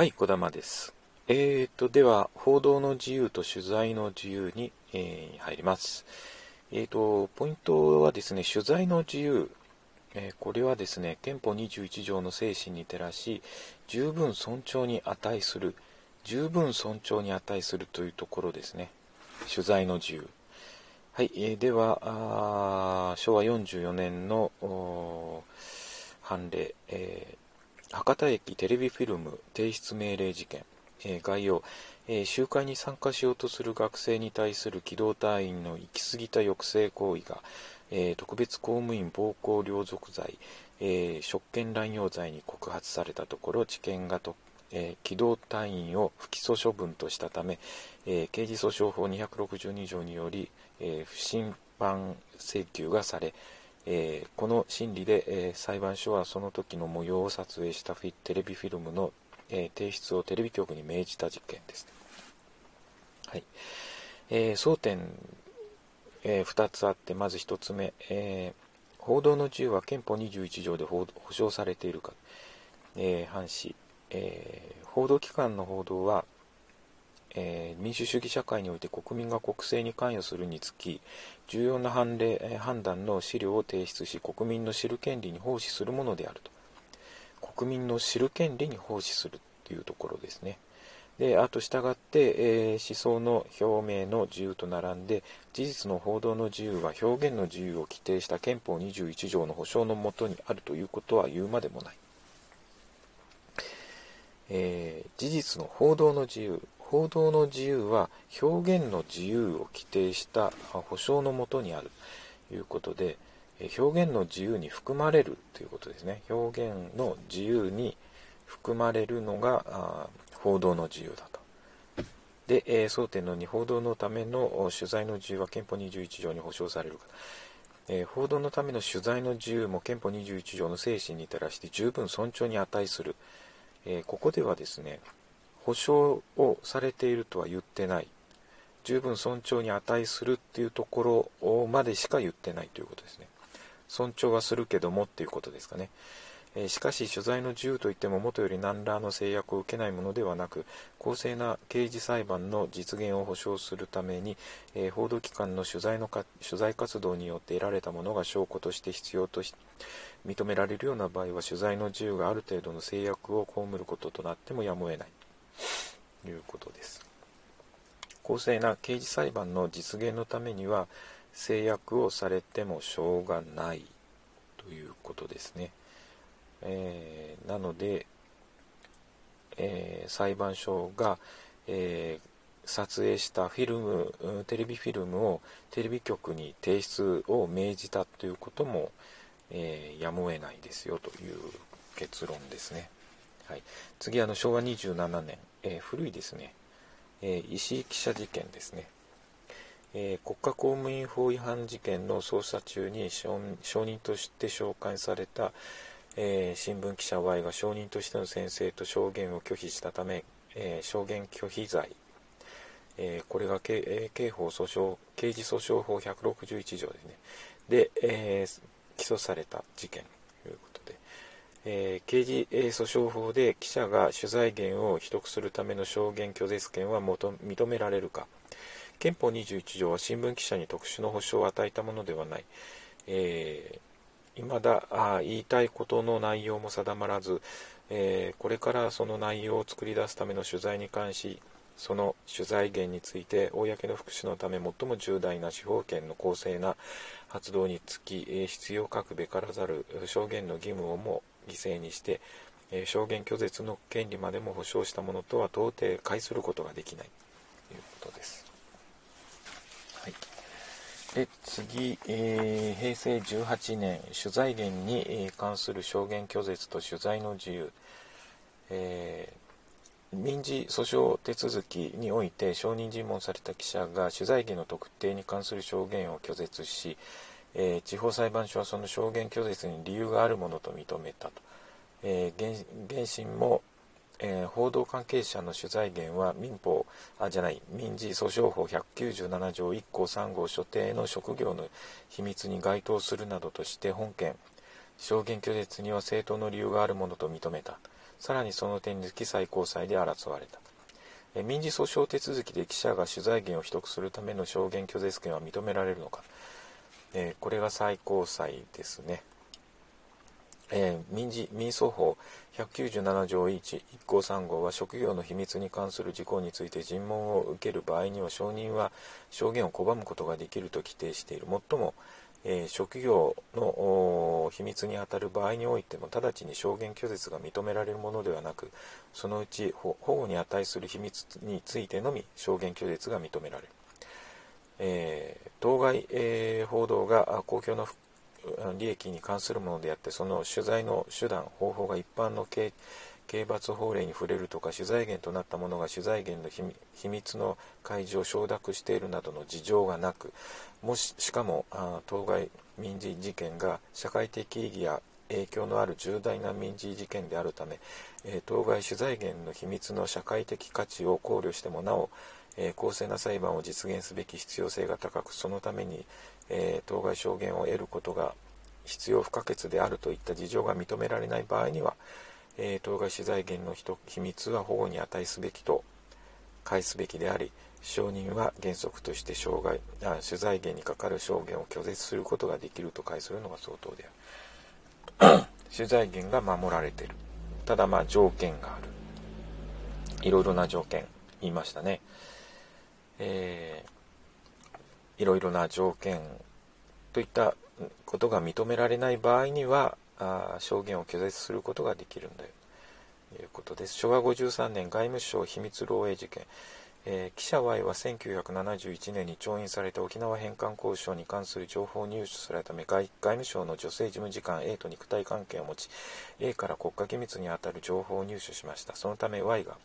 はい、小玉です。えーと、では、報道の自由と取材の自由に、えー入ります。えーと、ポイントはですね、取材の自由。えーこれはですね、憲法21条の精神に照らし、十分尊重に値する、十分尊重に値するというところですね。取材の自由。はい、えーでは、昭和44年の判例、えー博多駅テレビフィルム提出命令事件、えー概要、えー集会に参加しようとする学生に対する機動隊員の行き過ぎた抑制行為が、えー特別公務員暴行領属罪、え職権乱用罪に告発されたところ知見がと、え機動隊員を不起訴処分としたため、え刑事訴訟法262条により、え不審判請求がされ、えーこの審理で、えー裁判所はその時の模様を撮影したテレビフィルムの、えー提出をテレビ局に命じた事件です。はい。えー争点、え2つあってまず1つ目、えー報道の自由は憲法21条で保障されているか、えー、藩士、えー報道機関の報道は、えー民主主義社会において国民が国政に関与するにつき重要な判例えー判断の資料を提出し国民の知る権利に奉仕するものであると。国民の知る権利に奉仕するというところですね。であと従って、えー思想の表明の自由と並んで事実の報道の自由は表現の自由を規定した憲法21条の保障のもとにあるということは言うまでもない。えー事実の報道の自由。報道の自由は表現の自由を規定した保障のもとにある。ということで表現の自由に含まれるということですね。表現の自由に含まれるのが報道の自由だと。で、え争点の2報道のための取材の自由は憲法21条に保障されるか。え報道のための取材の自由も憲法21条の精神に照らして十分尊重に値する、えここではですね保障をされているとは言ってない。十分尊重に値するっていうところまでしか言ってないということですね。尊重はするけどもっていうことですかね、えしかし取材の自由といっても元より何らの制約を受けないものではなく公正な刑事裁判の実現を保障するために、えー報道機関の取材のか取材活動によって得られたものが証拠として必要とし認められるような場合は取材の自由がある程度の制約を被ることとなってもやむを得ない。いうことです。公正な刑事裁判の実現のためには制約をされてもしょうがないということですね、えーなので、えー裁判所が、えー撮影したフィルムテレビフィルムをテレビ局に提出を命じたということも、えやむを得ないですよという結論ですね、はい、次あの昭和27年、えー古いですね、えー石井記者事件ですね。えー国家公務員法違反事件の捜査中に証人として紹介された、えー新聞記者 Y が証人としての宣誓と証言を拒否したため、えー証言拒否罪、えこれが刑,、え刑法訴訟刑事訴訟法161条ですね。で、え起訴された事件、えー刑事訴訟法で記者が取材源を取得するための証言拒絶権は認められるか。憲法21条は新聞記者に特殊の保障を与えたものではない、えー、未だあ言いたいことの内容も定まらず、えーこれからその内容を作り出すための取材に関しその取材源について公の福祉のため最も重大な司法権の公正な発動につき、必要かくべからざる証言の義務をも犠牲にして、えー証言拒絶の権利までも保障したものとは到底解することができない。ということです。はい、で次、えー平成18年取材源にえ関する証言拒絶と取材の自由、えー民事訴訟手続きにおいて証人尋問された記者が取材源の特定に関する証言を拒絶し、えー地方裁判所はその証言拒絶に理由があるものと認めたと、えー原審も、えー報道関係者の取材源は民法あじゃない民事訴訟法197条1項3号所定の職業の秘密に該当するなどとして本件。証言拒絶には正当の理由があるものと認めた。さらにその点につき最高裁で争われた。民事訴訟手続きで記者が取材権を取得するための証言拒絶権は認められるのか、えこれが最高裁ですね、えー、民事民訴法197条1 1項3号は職業の秘密に関する事項について尋問を受ける場合には証人は証言を拒むことができると規定している。最もえー、職業の秘密にあたる場合においても直ちに証言拒絶が認められるものではなくそのうち保護に値する秘密についてのみ証言拒絶が認められる、えー、当該、えー、報道が公共の利益に関するものであってその取材の手段方法が一般の刑罰法令に触れるとか取材源となったものが取材源の秘密の開示を承諾しているなどの事情がなくもししかも当該民事事件が社会的意義や影響のある重大な民事事件であるため、えー、当該取材源の秘密の社会的価値を考慮してもなお、えー、公正な裁判を実現すべき必要性が高くそのために、えー、当該証言を得ることが必要不可欠であるといった事情が認められない場合には、えー、当該資材源の秘密は保護に値すべきと返すべきであり証人は原則として障害あ取材源にかかる証言を拒絶することができると返するのが相当である。取材源が守られてる。ただまあ条件がある。いろいろな条件言いましたね。えー、いろいろな条件といったことが認められない場合にはあ証言を拒絶することができるんだよ。ということです。昭和53年外務省秘密漏洩事件、えー、記者 Y は1971年に調印された沖縄返還交渉に関する情報を入手されたため外務省の女性事務次官 A と肉体関係を持ち A から国家機密にあたる情報を入手しました。そのため Y が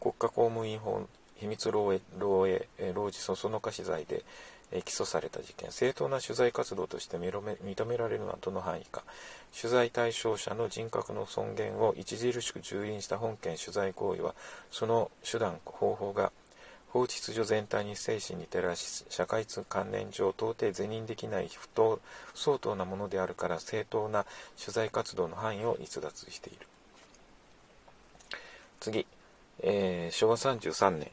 国家公務員法秘密漏洩漏洩漏事そそのかし罪で起訴された事件。正当な取材活動として認められるのはどの範囲か。取材対象者の人格の尊厳を著しく蹂躙した本件取材行為はその手段方法が法秩序全体に精神に照らし社会通関連上到底是認できない不当不相当なものであるから正当な取材活動の範囲を逸脱している。次、えー、昭和33年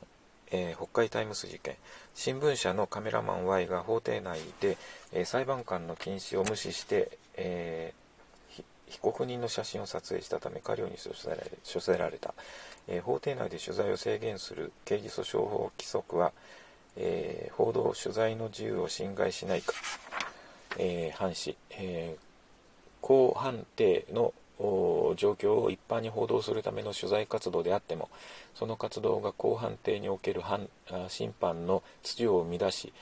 えー、北海タイムス事件。新聞社のカメラマン Y が法廷内で、えー、裁判官の禁止を無視して、えー、被告人の写真を撮影したため過料に処せられた、え法廷内で取材を制限する刑事訴訟法規則は、え報道取材の自由を侵害しないか、えー、反し、え公判定の状況を一般に報道するための取材活動であってもその活動が公判定における審判の秩序を乱し、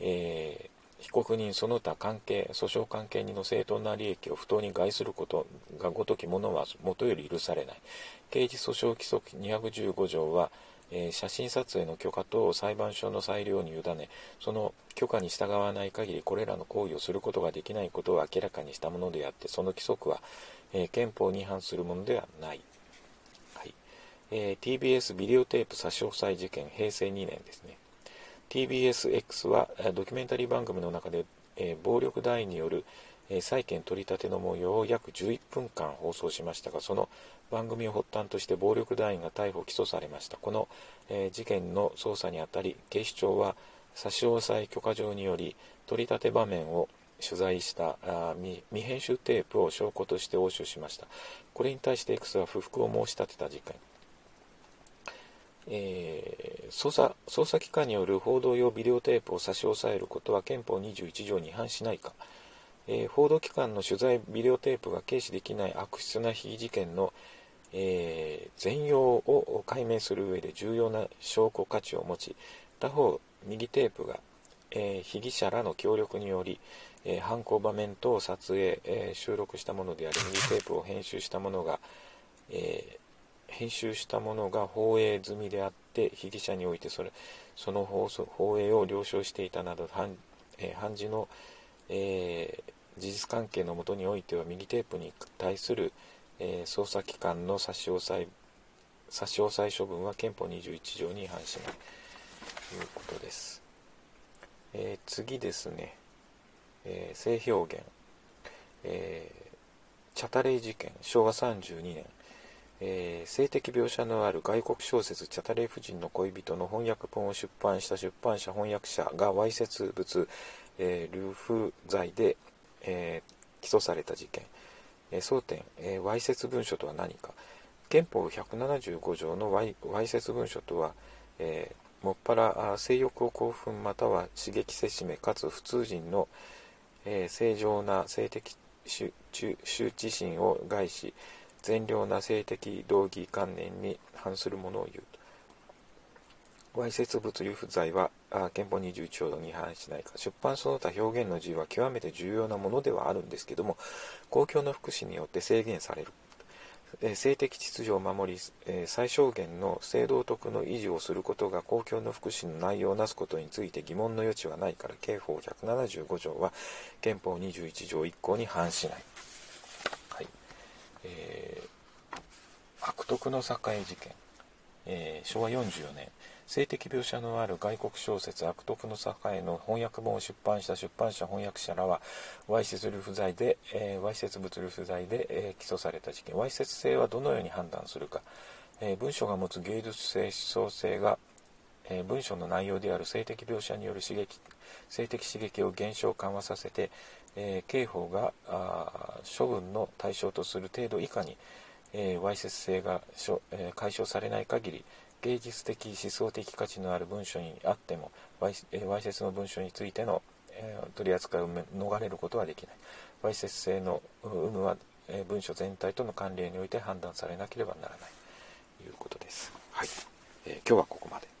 えー、被告人その他関係訴訟関係人の正当な利益を不当に害することがごときものはもとより許されない。刑事訴訟規則215条はえー、写真撮影の許可等を裁判所の裁量に委ねその許可に従わない限りこれらの行為をすることができないことを明らかにしたものであってその規則は、えー、憲法に違反するものではない、はい。えー、TBS ビデオテープ差し押さえ事件平成2年ですね。TBSX はドキュメンタリー番組の中で、え暴力団員によるえ債権取り立ての模様を約11分間放送しましたがその番組を発端として暴力団員が逮捕・起訴されました。この、え事件の捜査にあたり警視庁は差し押さえ許可状により取り立て場面を取材したあ未編集テープを証拠として押収しました。これに対して X は不服を申し立てた事件。えー、捜査捜査機関による報道用ビデオテープを差し押さえることは憲法21条に違反しないか、えー、報道機関の取材ビデオテープが軽視できない悪質な被疑事件の、えー、全容を解明する上で重要な証拠価値を持ち他方右テープが、えー、被疑者らの協力により、え犯行場面等を撮影、え収録したものであり右テープを編集したものが、え編集したものが放映済みであって被疑者においてそれその放送放映を了承していたなど判,、え判事の、えー事実関係のもとにおいては右テープに対する、えー、捜査機関の差し押さえ差し押さえ処分は憲法21条に違反しない。ということです、えー、次ですね、えー、性表現、えー、チャタレイ事件。昭和32年。えー、性的描写のある外国小説「チャタレー夫人の恋人」の翻訳本を出版した出版社翻訳者がわいせつ物、えー、ルフ罪で、えー、起訴された事件、え争点、えわいせつ文書とは何か。憲法175条のわいせつ文書とは、えもっぱら性欲を興奮または刺激せしめかつ普通人の、え正常な性的羞恥心を害し善良な性的道義観念に反するものを言う。と。わいせつ物流不罪は憲法21条に反しないか。出版その他表現の自由は極めて重要なものではあるんですけども公共の福祉によって制限される。性的秩序を守り最小限の性道徳の維持をすることが公共の福祉の内容をなすことについて疑問の余地はないから刑法175条は憲法21条1項に反しない。えー、悪徳の栄事件、えー、昭和44年。性的描写のある外国小説「悪徳の栄」の翻訳本を出版した出版社翻訳者らはわいせつ不罪で、えー、わいせつ物流不罪で、えー、起訴された事件。わいせつ性はどのように判断するか、えー、文章が持つ芸術性思想性が、え文章の内容である性的描写による刺激性的刺激を減少緩和させて、えー、刑法が処分の対象とする程度以下に、えー、わいせつ性がしょ、えー、解消されない限り芸術的思想的価値のある文書にあってもわい,、えー、わいせつの文書についての、えー、取り扱いを逃れることはできない。わいせつ性の有無は、えー、文書全体との関連において判断されなければならない。ということです、はい。えー、今日はここまで。